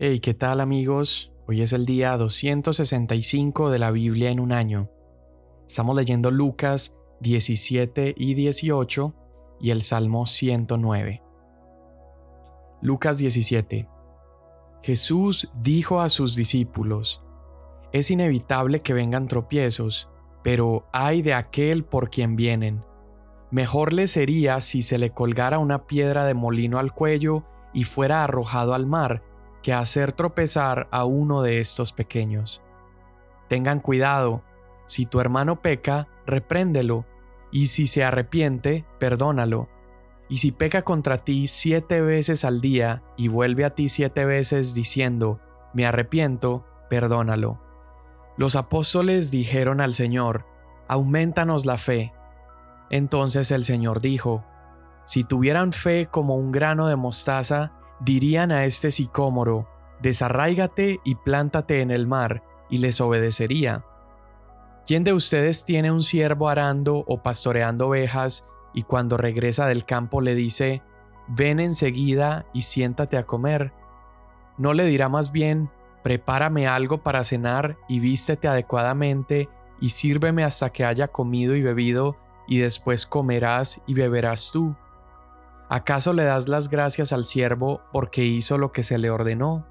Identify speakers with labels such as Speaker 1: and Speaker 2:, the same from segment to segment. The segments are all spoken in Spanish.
Speaker 1: Hey, ¿qué tal amigos? Hoy es el día 265 de la Biblia en un año. Estamos leyendo Lucas 17 y 18 y el Salmo 109. Lucas 17. Jesús dijo a sus discípulos, Es inevitable que vengan tropiezos, pero hay de aquel por quien vienen. Mejor le sería si se le colgara una piedra de molino al cuello y fuera arrojado al mar, que hacer tropezar a uno de estos pequeños. Tengan cuidado, si tu hermano peca, repréndelo, y si se arrepiente, perdónalo. Y si peca contra ti siete veces al día y vuelve a ti siete veces diciendo, me arrepiento, perdónalo. Los apóstoles dijeron al Señor, aumentanos la fe. Entonces el Señor dijo, si tuvieran fe como un grano de mostaza, dirían a este sicómoro, desarráigate y plántate en el mar, y les obedecería. ¿Quién de ustedes tiene un siervo arando o pastoreando ovejas y cuando regresa del campo le dice, ven enseguida y siéntate a comer? ¿No le dirá más bien, prepárame algo para cenar y vístete adecuadamente y sírveme hasta que haya comido y bebido y después comerás y beberás tú? ¿Acaso le das las gracias al siervo porque hizo lo que se le ordenó?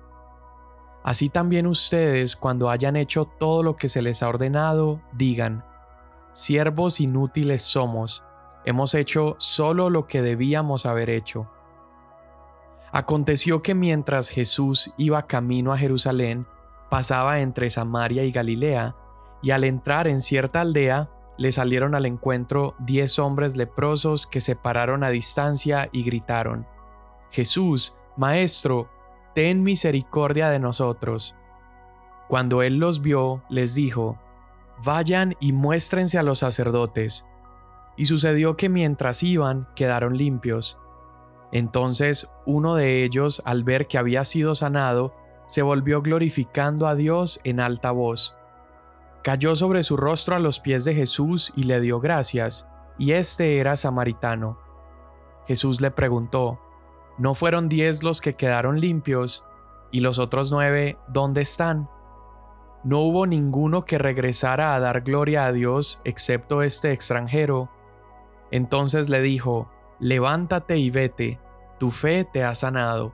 Speaker 1: Así también ustedes, cuando hayan hecho todo lo que se les ha ordenado, digan, siervos inútiles somos, hemos hecho solo lo que debíamos haber hecho. Aconteció que mientras Jesús iba camino a Jerusalén, pasaba entre Samaria y Galilea, y al entrar en cierta aldea, le salieron al encuentro diez hombres leprosos que se pararon a distancia y gritaron, Jesús, Maestro, ten misericordia de nosotros. Cuando él los vio, les dijo, Vayan y muéstrense a los sacerdotes. Y sucedió que mientras iban, quedaron limpios. Entonces uno de ellos, al ver que había sido sanado, se volvió glorificando a Dios en alta voz cayó sobre su rostro a los pies de Jesús y le dio gracias, y este era samaritano. Jesús le preguntó, ¿no fueron diez los que quedaron limpios? ¿Y los otros nueve dónde están? No hubo ninguno que regresara a dar gloria a Dios excepto este extranjero. Entonces le dijo, Levántate y vete, tu fe te ha sanado.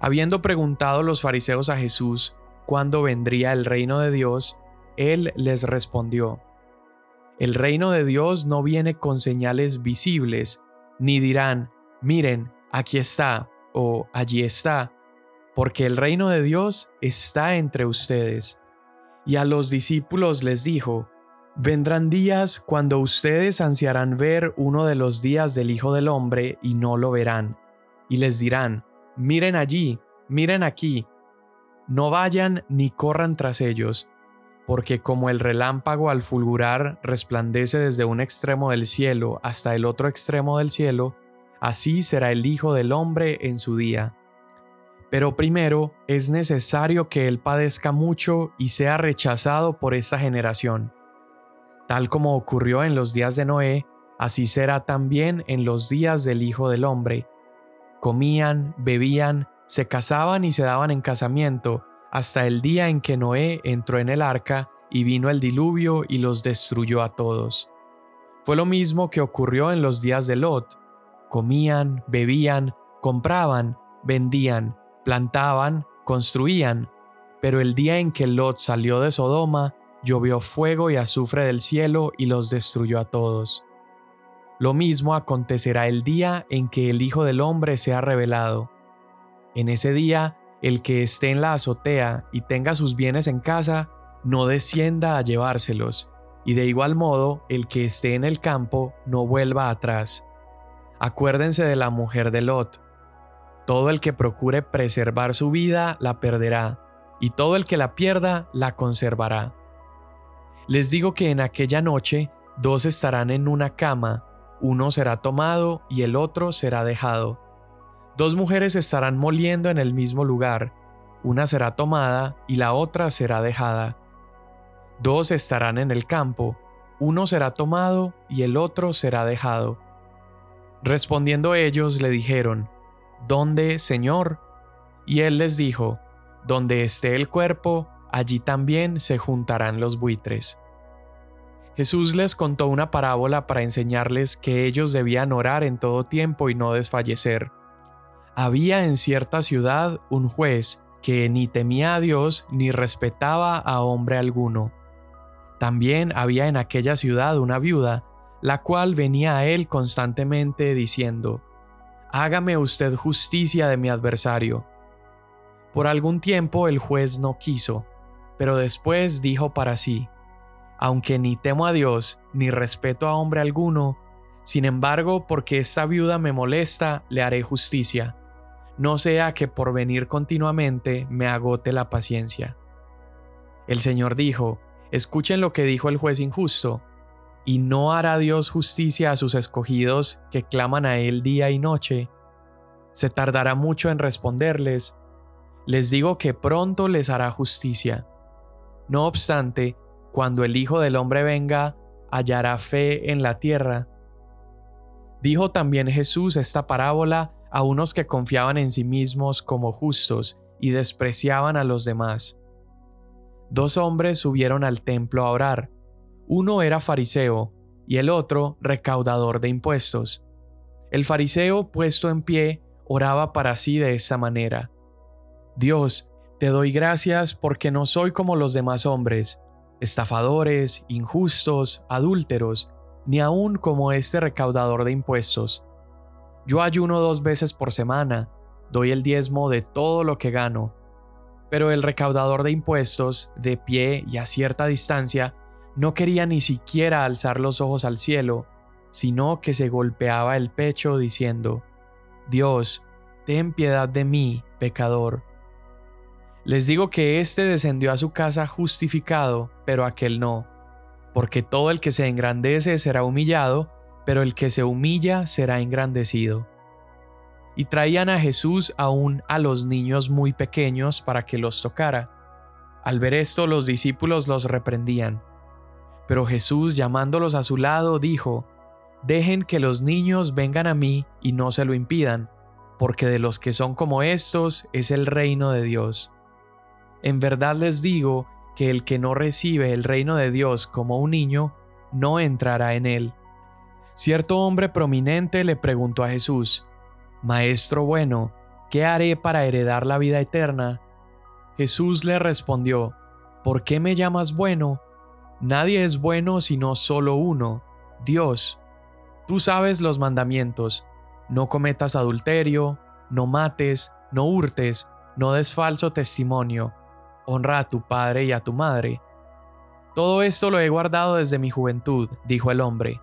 Speaker 1: Habiendo preguntado los fariseos a Jesús cuándo vendría el reino de Dios, él les respondió, El reino de Dios no viene con señales visibles, ni dirán, miren, aquí está o allí está, porque el reino de Dios está entre ustedes. Y a los discípulos les dijo, Vendrán días cuando ustedes ansiarán ver uno de los días del Hijo del Hombre y no lo verán, y les dirán, miren allí, miren aquí, no vayan ni corran tras ellos, porque como el relámpago al fulgurar resplandece desde un extremo del cielo hasta el otro extremo del cielo, así será el Hijo del Hombre en su día. Pero primero es necesario que Él padezca mucho y sea rechazado por esta generación. Tal como ocurrió en los días de Noé, así será también en los días del Hijo del Hombre. Comían, bebían, se casaban y se daban en casamiento, hasta el día en que Noé entró en el arca y vino el diluvio y los destruyó a todos. Fue lo mismo que ocurrió en los días de Lot. Comían, bebían, compraban, vendían, plantaban, construían, pero el día en que Lot salió de Sodoma, llovió fuego y azufre del cielo y los destruyó a todos. Lo mismo acontecerá el día en que el Hijo del Hombre sea revelado. En ese día el que esté en la azotea y tenga sus bienes en casa, no descienda a llevárselos, y de igual modo el que esté en el campo no vuelva atrás. Acuérdense de la mujer de Lot. Todo el que procure preservar su vida la perderá, y todo el que la pierda la conservará. Les digo que en aquella noche dos estarán en una cama, uno será tomado y el otro será dejado. Dos mujeres estarán moliendo en el mismo lugar, una será tomada y la otra será dejada. Dos estarán en el campo, uno será tomado y el otro será dejado. Respondiendo ellos le dijeron, ¿Dónde, Señor? Y él les dijo, Donde esté el cuerpo, allí también se juntarán los buitres. Jesús les contó una parábola para enseñarles que ellos debían orar en todo tiempo y no desfallecer. Había en cierta ciudad un juez que ni temía a Dios ni respetaba a hombre alguno. También había en aquella ciudad una viuda, la cual venía a él constantemente diciendo, Hágame usted justicia de mi adversario. Por algún tiempo el juez no quiso, pero después dijo para sí, aunque ni temo a Dios ni respeto a hombre alguno, sin embargo, porque esta viuda me molesta, le haré justicia, no sea que por venir continuamente me agote la paciencia. El Señor dijo, escuchen lo que dijo el juez injusto, y no hará Dios justicia a sus escogidos que claman a Él día y noche. Se tardará mucho en responderles, les digo que pronto les hará justicia. No obstante, cuando el Hijo del Hombre venga, hallará fe en la tierra. Dijo también Jesús esta parábola a unos que confiaban en sí mismos como justos y despreciaban a los demás. Dos hombres subieron al templo a orar. Uno era fariseo y el otro recaudador de impuestos. El fariseo, puesto en pie, oraba para sí de esta manera. Dios, te doy gracias porque no soy como los demás hombres, estafadores, injustos, adúlteros, ni aun como este recaudador de impuestos. Yo ayuno dos veces por semana, doy el diezmo de todo lo que gano. Pero el recaudador de impuestos, de pie y a cierta distancia, no quería ni siquiera alzar los ojos al cielo, sino que se golpeaba el pecho diciendo, Dios, ten piedad de mí, pecador. Les digo que éste descendió a su casa justificado, pero aquel no, porque todo el que se engrandece será humillado, pero el que se humilla será engrandecido. Y traían a Jesús aún a los niños muy pequeños para que los tocara. Al ver esto los discípulos los reprendían. Pero Jesús, llamándolos a su lado, dijo, Dejen que los niños vengan a mí y no se lo impidan, porque de los que son como estos es el reino de Dios. En verdad les digo que el que no recibe el reino de Dios como un niño, no entrará en él. Cierto hombre prominente le preguntó a Jesús, Maestro bueno, ¿qué haré para heredar la vida eterna? Jesús le respondió, ¿por qué me llamas bueno? Nadie es bueno sino solo uno, Dios. Tú sabes los mandamientos, no cometas adulterio, no mates, no hurtes, no des falso testimonio honra a tu padre y a tu madre. Todo esto lo he guardado desde mi juventud, dijo el hombre.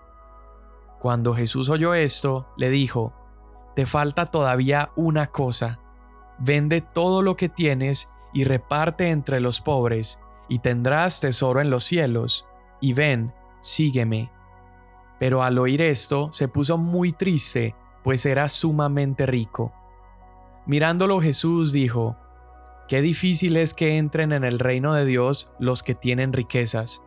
Speaker 1: Cuando Jesús oyó esto, le dijo, Te falta todavía una cosa, vende todo lo que tienes y reparte entre los pobres, y tendrás tesoro en los cielos, y ven, sígueme. Pero al oír esto, se puso muy triste, pues era sumamente rico. Mirándolo Jesús dijo, Qué difícil es que entren en el reino de Dios los que tienen riquezas,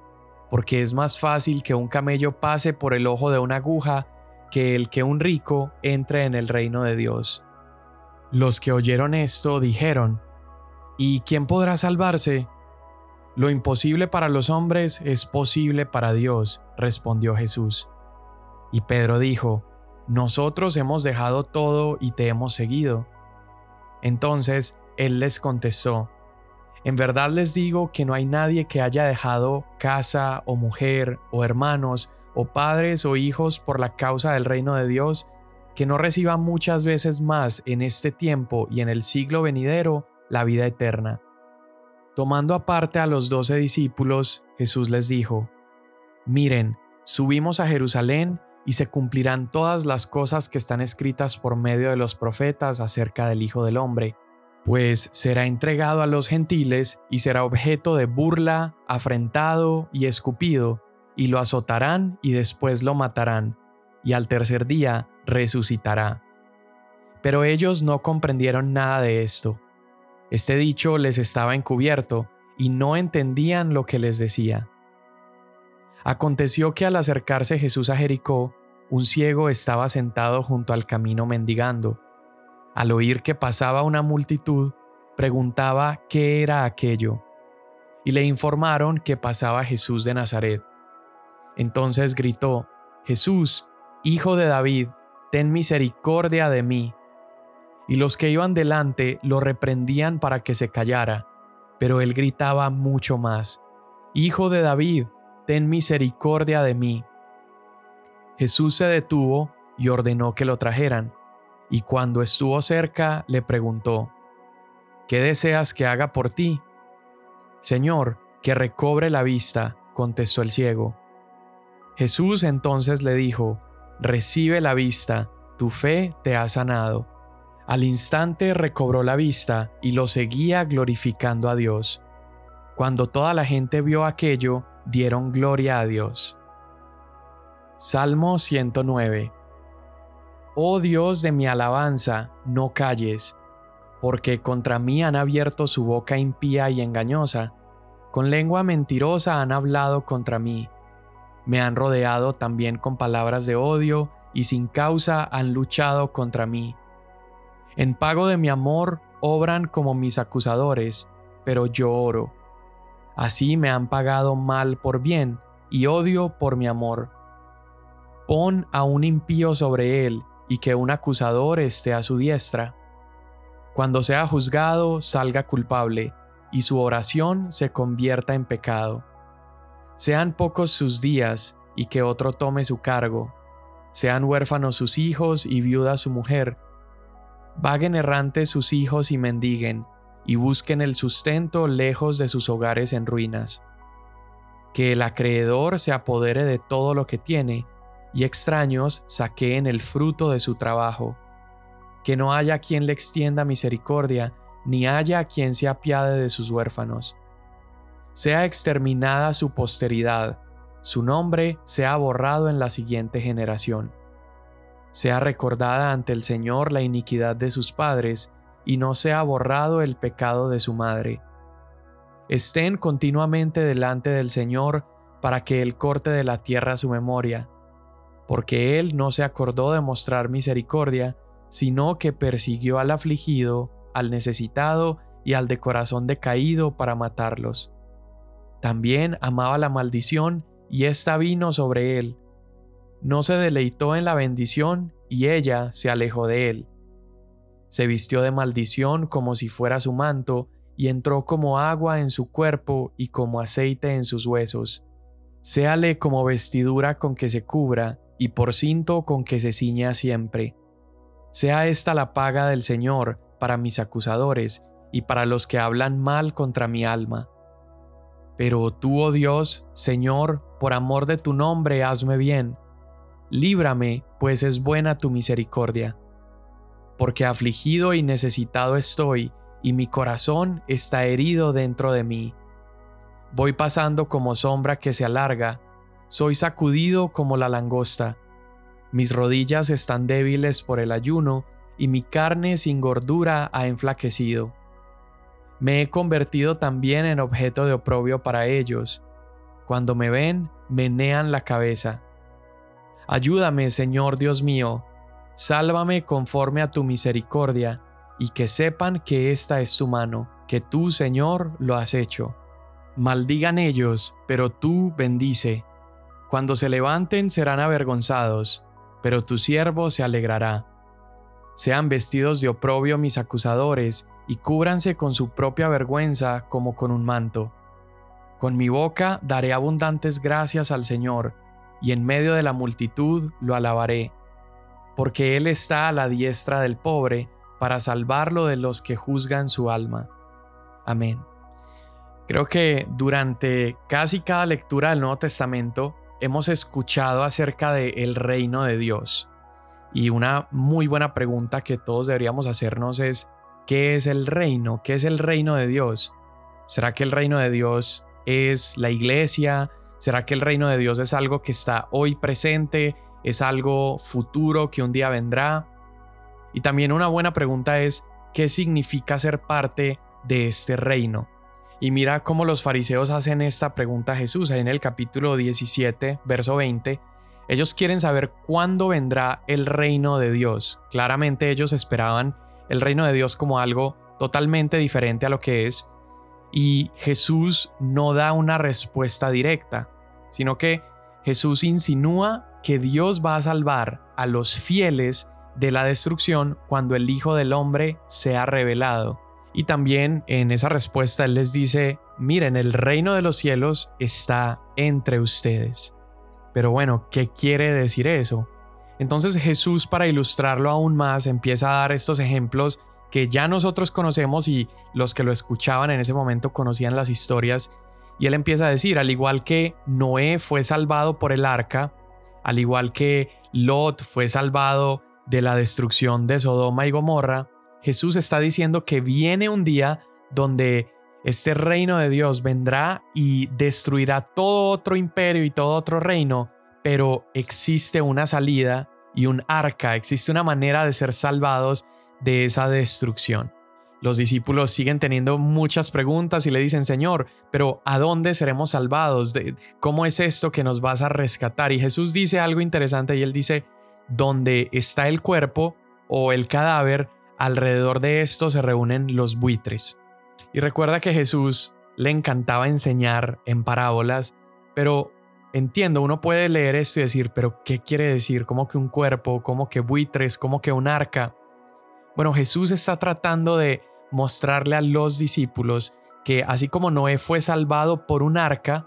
Speaker 1: porque es más fácil que un camello pase por el ojo de una aguja que el que un rico entre en el reino de Dios. Los que oyeron esto dijeron, ¿Y quién podrá salvarse? Lo imposible para los hombres es posible para Dios, respondió Jesús. Y Pedro dijo, Nosotros hemos dejado todo y te hemos seguido. Entonces él les contestó, En verdad les digo que no hay nadie que haya dejado casa o mujer o hermanos o padres o hijos por la causa del reino de Dios, que no reciba muchas veces más en este tiempo y en el siglo venidero la vida eterna. Tomando aparte a los doce discípulos, Jesús les dijo, Miren, subimos a Jerusalén y se cumplirán todas las cosas que están escritas por medio de los profetas acerca del Hijo del Hombre pues será entregado a los gentiles y será objeto de burla, afrentado y escupido, y lo azotarán y después lo matarán, y al tercer día resucitará. Pero ellos no comprendieron nada de esto. Este dicho les estaba encubierto, y no entendían lo que les decía. Aconteció que al acercarse Jesús a Jericó, un ciego estaba sentado junto al camino mendigando al oír que pasaba una multitud, preguntaba qué era aquello, y le informaron que pasaba Jesús de Nazaret. Entonces gritó, Jesús, Hijo de David, ten misericordia de mí. Y los que iban delante lo reprendían para que se callara, pero él gritaba mucho más, Hijo de David, ten misericordia de mí. Jesús se detuvo y ordenó que lo trajeran, y cuando estuvo cerca le preguntó, ¿Qué deseas que haga por ti? Señor, que recobre la vista, contestó el ciego. Jesús entonces le dijo, Recibe la vista, tu fe te ha sanado. Al instante recobró la vista y lo seguía glorificando a Dios. Cuando toda la gente vio aquello, dieron gloria a Dios. Salmo 109 Oh Dios de mi alabanza, no calles, porque contra mí han abierto su boca impía y engañosa, con lengua mentirosa han hablado contra mí. Me han rodeado también con palabras de odio y sin causa han luchado contra mí. En pago de mi amor obran como mis acusadores, pero yo oro. Así me han pagado mal por bien y odio por mi amor. Pon a un impío sobre él y que un acusador esté a su diestra. Cuando sea juzgado, salga culpable, y su oración se convierta en pecado. Sean pocos sus días, y que otro tome su cargo. Sean huérfanos sus hijos y viuda su mujer. Vaguen errantes sus hijos y mendiguen, y busquen el sustento lejos de sus hogares en ruinas. Que el acreedor se apodere de todo lo que tiene, y extraños saqueen el fruto de su trabajo que no haya quien le extienda misericordia, ni haya quien se apiade de sus huérfanos. Sea exterminada su posteridad, su nombre sea borrado en la siguiente generación. Sea recordada ante el Señor la iniquidad de sus padres, y no sea borrado el pecado de su madre. Estén continuamente delante del Señor para que Él corte de la tierra su memoria, porque Él no se acordó de mostrar misericordia, sino que persiguió al afligido, al necesitado y al de corazón decaído para matarlos. También amaba la maldición y ésta vino sobre él. No se deleitó en la bendición y ella se alejó de él. Se vistió de maldición como si fuera su manto y entró como agua en su cuerpo y como aceite en sus huesos. Séale como vestidura con que se cubra y por cinto con que se ciña siempre sea esta la paga del Señor para mis acusadores y para los que hablan mal contra mi alma. Pero tú, oh Dios, Señor, por amor de tu nombre, hazme bien. Líbrame, pues es buena tu misericordia. Porque afligido y necesitado estoy, y mi corazón está herido dentro de mí. Voy pasando como sombra que se alarga, soy sacudido como la langosta mis rodillas están débiles por el ayuno y mi carne sin gordura ha enflaquecido. Me he convertido también en objeto de oprobio para ellos. Cuando me ven, menean la cabeza. Ayúdame, Señor Dios mío, sálvame conforme a tu misericordia, y que sepan que esta es tu mano, que tú, Señor, lo has hecho. Maldigan ellos, pero tú bendice. Cuando se levanten serán avergonzados, pero tu siervo se alegrará. Sean vestidos de oprobio mis acusadores, y cúbranse con su propia vergüenza como con un manto. Con mi boca daré abundantes gracias al Señor, y en medio de la multitud lo alabaré, porque Él está a la diestra del pobre, para salvarlo de los que juzgan su alma. Amén. Creo que durante casi cada lectura del Nuevo Testamento hemos escuchado acerca del el reino de Dios. Y una muy buena pregunta que todos deberíamos hacernos es, ¿qué es el reino? ¿Qué es el reino de Dios? ¿Será que el reino de Dios es la iglesia? ¿Será que el reino de Dios es algo que está hoy presente? ¿Es algo futuro que un día vendrá? Y también una buena pregunta es, ¿qué significa ser parte de este reino? Y mira cómo los fariseos hacen esta pregunta a Jesús en el capítulo 17, verso 20. Ellos quieren saber cuándo vendrá el reino de Dios. Claramente ellos esperaban el reino de Dios como algo totalmente diferente a lo que es. Y Jesús no da una respuesta directa, sino que Jesús insinúa que Dios va a salvar a los fieles de la destrucción cuando el Hijo del Hombre sea revelado. Y también en esa respuesta Él les dice, miren, el reino de los cielos está entre ustedes. Pero bueno, ¿qué quiere decir eso? Entonces Jesús, para ilustrarlo aún más, empieza a dar estos ejemplos que ya nosotros conocemos y los que lo escuchaban en ese momento conocían las historias. Y él empieza a decir, al igual que Noé fue salvado por el arca, al igual que Lot fue salvado de la destrucción de Sodoma y Gomorra, Jesús está diciendo que viene un día donde este reino de Dios vendrá y destruirá todo otro imperio y todo otro reino, pero existe una salida y un arca, existe una manera de ser salvados de esa destrucción. Los discípulos siguen teniendo muchas preguntas y le dicen, Señor, pero ¿a dónde seremos salvados? ¿Cómo es esto que nos vas a rescatar? Y Jesús dice algo interesante y él dice, donde está el cuerpo o el cadáver, alrededor de esto se reúnen los buitres. Y recuerda que Jesús le encantaba enseñar en parábolas, pero entiendo, uno puede leer esto y decir, pero ¿qué quiere decir? ¿Cómo que un cuerpo? ¿Cómo que buitres? ¿Cómo que un arca? Bueno, Jesús está tratando de mostrarle a los discípulos que así como Noé fue salvado por un arca,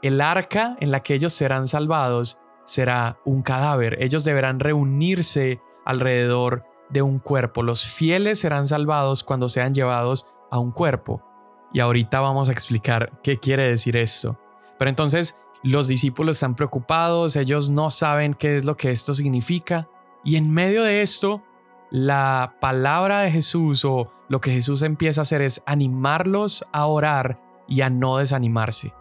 Speaker 1: el arca en la que ellos serán salvados será un cadáver. Ellos deberán reunirse alrededor de un cuerpo. Los fieles serán salvados cuando sean llevados a un cuerpo. Y ahorita vamos a explicar qué quiere decir esto. Pero entonces los discípulos están preocupados, ellos no saben qué es lo que esto significa. Y en medio de esto, la palabra de Jesús o lo que Jesús empieza a hacer es animarlos a orar y a no desanimarse.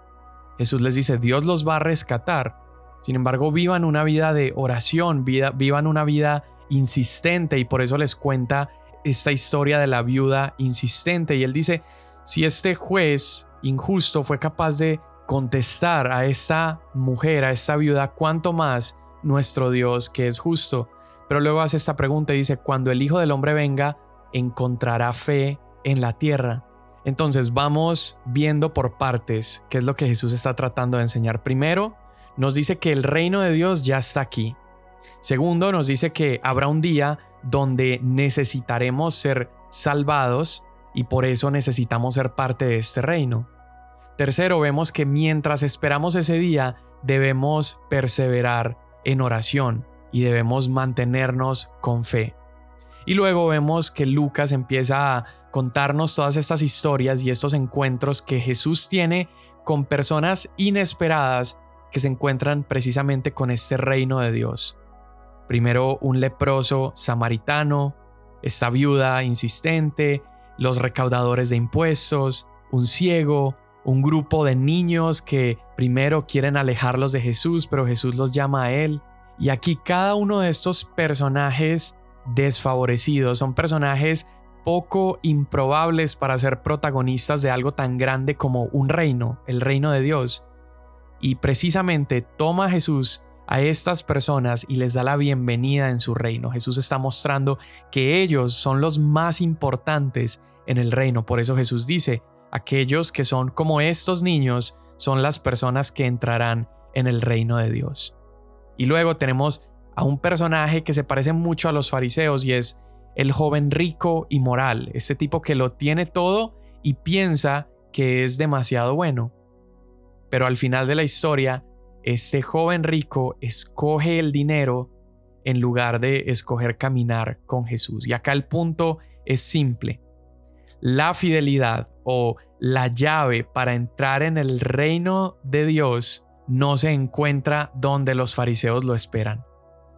Speaker 1: Jesús les dice, Dios los va a rescatar. Sin embargo, vivan una vida de oración, vida, vivan una vida insistente y por eso les cuenta esta historia de la viuda insistente. Y él dice, si este juez injusto fue capaz de contestar a esta mujer, a esta viuda, ¿cuánto más nuestro Dios que es justo? Pero luego hace esta pregunta y dice, cuando el Hijo del Hombre venga, encontrará fe en la tierra. Entonces vamos viendo por partes qué es lo que Jesús está tratando de enseñar. Primero, nos dice que el reino de Dios ya está aquí. Segundo, nos dice que habrá un día donde necesitaremos ser salvados y por eso necesitamos ser parte de este reino. Tercero, vemos que mientras esperamos ese día, debemos perseverar en oración y debemos mantenernos con fe. Y luego vemos que Lucas empieza a contarnos todas estas historias y estos encuentros que Jesús tiene con personas inesperadas que se encuentran precisamente con este reino de Dios. Primero un leproso samaritano, esta viuda insistente, los recaudadores de impuestos, un ciego, un grupo de niños que primero quieren alejarlos de Jesús, pero Jesús los llama a él. Y aquí cada uno de estos personajes desfavorecidos son personajes poco improbables para ser protagonistas de algo tan grande como un reino, el reino de Dios. Y precisamente toma Jesús a estas personas y les da la bienvenida en su reino. Jesús está mostrando que ellos son los más importantes en el reino. Por eso Jesús dice, aquellos que son como estos niños son las personas que entrarán en el reino de Dios. Y luego tenemos a un personaje que se parece mucho a los fariseos y es el joven rico y moral, este tipo que lo tiene todo y piensa que es demasiado bueno. Pero al final de la historia, este joven rico escoge el dinero en lugar de escoger caminar con Jesús. Y acá el punto es simple. La fidelidad o la llave para entrar en el reino de Dios no se encuentra donde los fariseos lo esperan.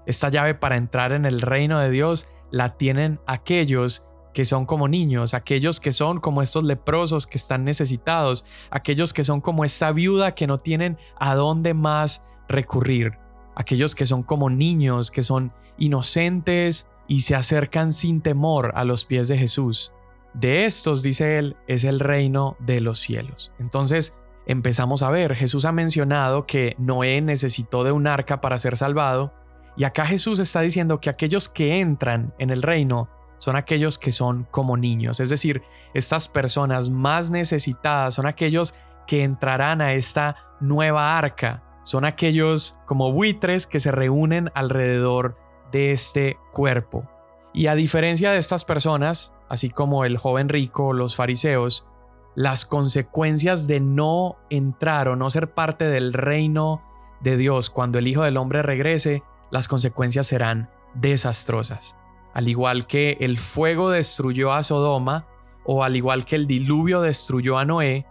Speaker 1: Esta llave para entrar en el reino de Dios la tienen aquellos que son como niños, aquellos que son como estos leprosos que están necesitados, aquellos que son como esta viuda que no tienen a dónde más recurrir, aquellos que son como niños, que son inocentes y se acercan sin temor a los pies de Jesús. De estos, dice él, es el reino de los cielos. Entonces, empezamos a ver, Jesús ha mencionado que Noé necesitó de un arca para ser salvado, y acá Jesús está diciendo que aquellos que entran en el reino son aquellos que son como niños, es decir, estas personas más necesitadas son aquellos que entrarán a esta nueva arca, son aquellos como buitres que se reúnen alrededor de este cuerpo. Y a diferencia de estas personas, así como el joven rico, los fariseos, las consecuencias de no entrar o no ser parte del reino de Dios cuando el Hijo del Hombre regrese, las consecuencias serán desastrosas. Al igual que el fuego destruyó a Sodoma, o al igual que el diluvio destruyó a Noé,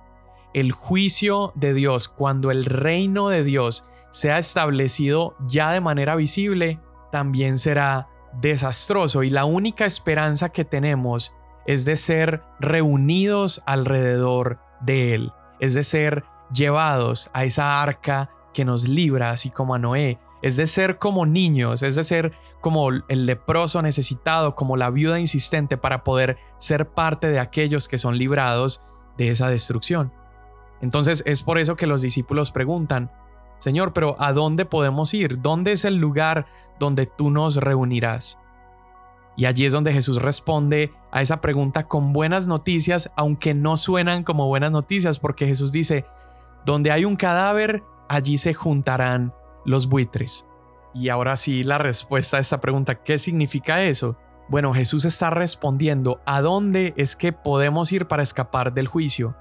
Speaker 1: el juicio de Dios, cuando el reino de Dios sea establecido ya de manera visible, también será desastroso. Y la única esperanza que tenemos es de ser reunidos alrededor de Él, es de ser llevados a esa arca que nos libra, así como a Noé, es de ser como niños, es de ser como el leproso necesitado, como la viuda insistente para poder ser parte de aquellos que son librados de esa destrucción. Entonces es por eso que los discípulos preguntan, Señor, pero ¿a dónde podemos ir? ¿Dónde es el lugar donde tú nos reunirás? Y allí es donde Jesús responde a esa pregunta con buenas noticias, aunque no suenan como buenas noticias, porque Jesús dice, donde hay un cadáver, allí se juntarán los buitres. Y ahora sí, la respuesta a esta pregunta, ¿qué significa eso? Bueno, Jesús está respondiendo a dónde es que podemos ir para escapar del juicio.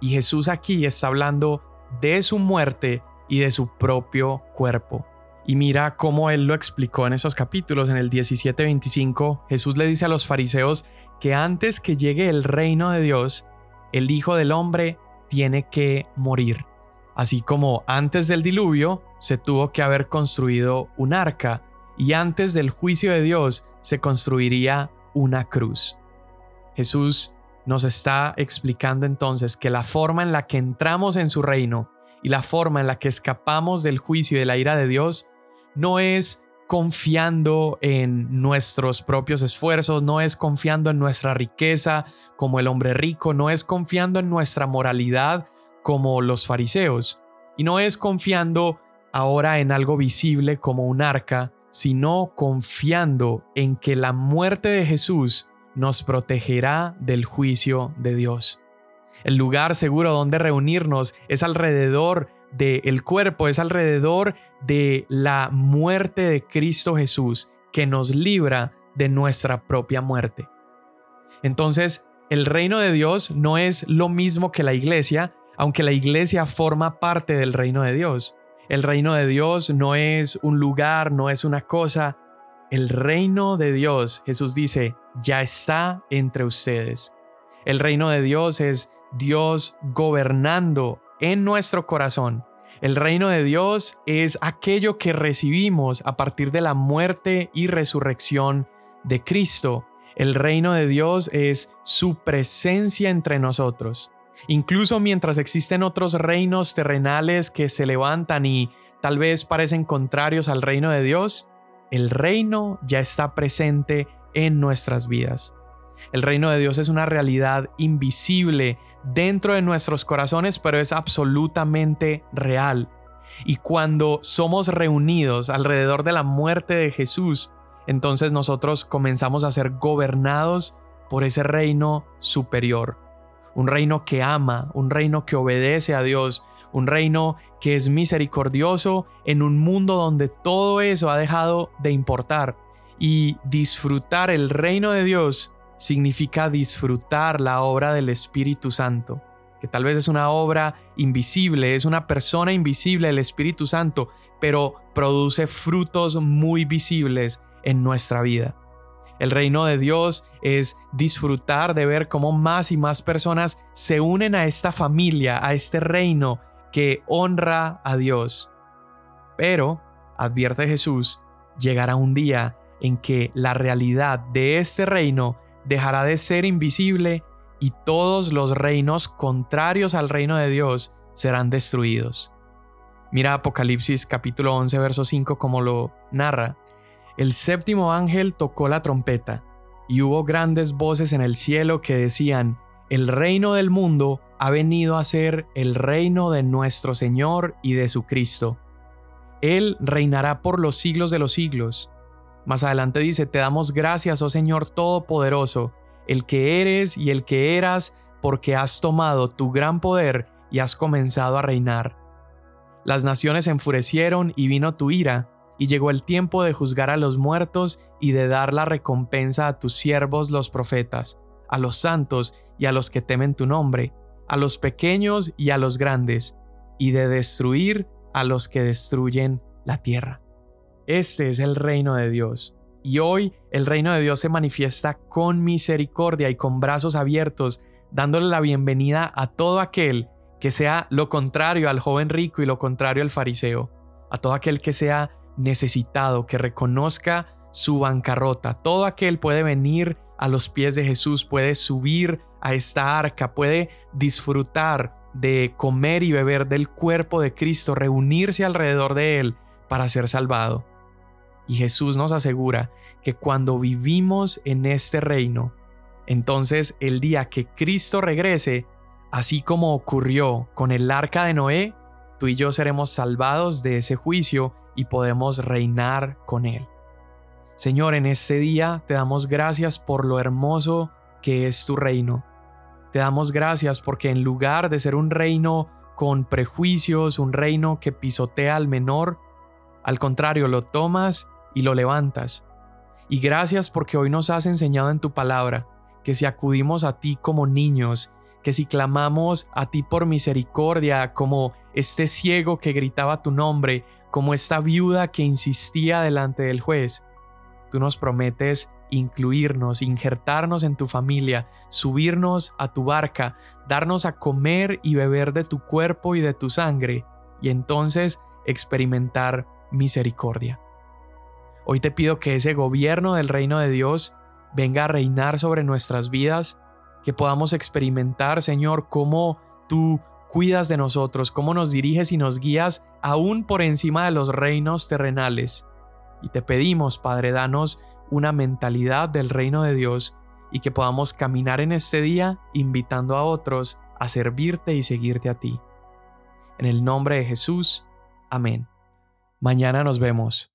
Speaker 1: Y Jesús aquí está hablando de su muerte y de su propio cuerpo. Y mira cómo él lo explicó en esos capítulos. En el 17-25, Jesús le dice a los fariseos que antes que llegue el reino de Dios, el Hijo del Hombre tiene que morir. Así como antes del diluvio se tuvo que haber construido un arca y antes del juicio de Dios se construiría una cruz. Jesús nos está explicando entonces que la forma en la que entramos en su reino y la forma en la que escapamos del juicio y de la ira de Dios no es confiando en nuestros propios esfuerzos, no es confiando en nuestra riqueza como el hombre rico, no es confiando en nuestra moralidad como los fariseos, y no es confiando ahora en algo visible como un arca, sino confiando en que la muerte de Jesús nos protegerá del juicio de Dios. El lugar seguro donde reunirnos es alrededor del cuerpo, es alrededor de la muerte de Cristo Jesús que nos libra de nuestra propia muerte. Entonces, el reino de Dios no es lo mismo que la iglesia, aunque la iglesia forma parte del reino de Dios. El reino de Dios no es un lugar, no es una cosa. El reino de Dios, Jesús dice, ya está entre ustedes. El reino de Dios es Dios gobernando en nuestro corazón. El reino de Dios es aquello que recibimos a partir de la muerte y resurrección de Cristo. El reino de Dios es su presencia entre nosotros. Incluso mientras existen otros reinos terrenales que se levantan y tal vez parecen contrarios al reino de Dios, el reino ya está presente en nuestras vidas. El reino de Dios es una realidad invisible dentro de nuestros corazones, pero es absolutamente real. Y cuando somos reunidos alrededor de la muerte de Jesús, entonces nosotros comenzamos a ser gobernados por ese reino superior. Un reino que ama, un reino que obedece a Dios, un reino que es misericordioso en un mundo donde todo eso ha dejado de importar. Y disfrutar el reino de Dios significa disfrutar la obra del Espíritu Santo, que tal vez es una obra invisible, es una persona invisible el Espíritu Santo, pero produce frutos muy visibles en nuestra vida. El reino de Dios es disfrutar de ver cómo más y más personas se unen a esta familia, a este reino que honra a Dios. Pero, advierte Jesús, llegará un día en que la realidad de este reino dejará de ser invisible y todos los reinos contrarios al reino de Dios serán destruidos. Mira Apocalipsis capítulo 11 verso 5 como lo narra. El séptimo ángel tocó la trompeta y hubo grandes voces en el cielo que decían, el reino del mundo ha venido a ser el reino de nuestro Señor y de su Cristo. Él reinará por los siglos de los siglos Más adelante dice, te damos gracias, oh Señor Todopoderoso, el que eres y el que eras, porque has tomado tu gran poder y has comenzado a reinar. Las naciones enfurecieron y vino tu ira, y llegó el tiempo de juzgar a los muertos y de dar la recompensa a tus siervos los profetas, a los santos y a los que temen tu nombre, a los pequeños y a los grandes, y de destruir a los que destruyen la tierra. Este es el reino de Dios. Y hoy el reino de Dios se manifiesta con misericordia y con brazos abiertos, dándole la bienvenida a todo aquel que sea lo contrario al joven rico y lo contrario al fariseo, a todo aquel que sea necesitado, que reconozca su bancarrota. Todo aquel puede venir a los pies de Jesús, puede subir a esta arca, puede disfrutar de comer y beber del cuerpo de Cristo, reunirse alrededor de Él para ser salvado. Y Jesús nos asegura que cuando vivimos en este reino, entonces el día que Cristo regrese, así como ocurrió con el arca de Noé, tú y yo seremos salvados de ese juicio y podemos reinar con Él. Señor, en este día te damos gracias por lo hermoso que es tu reino. Te damos gracias porque en lugar de ser un reino con prejuicios, un reino que pisotea al menor, al contrario, lo tomas y lo levantas. Y gracias porque hoy nos has enseñado en tu palabra que si acudimos a ti como niños, que si clamamos a ti por misericordia, como este ciego que gritaba tu nombre, como esta viuda que insistía delante del juez, tú nos prometes incluirnos, injertarnos en tu familia, subirnos a tu barca, darnos a comer y beber de tu cuerpo y de tu sangre, y entonces experimentar misericordia. Hoy te pido que ese gobierno del reino de Dios venga a reinar sobre nuestras vidas, que podamos experimentar, Señor, cómo tú cuidas de nosotros, cómo nos diriges y nos guías aún por encima de los reinos terrenales. Y te pedimos, Padre, danos una mentalidad del reino de Dios y que podamos caminar en este día invitando a otros a servirte y seguirte a ti. En el nombre de Jesús, amén. Mañana nos vemos.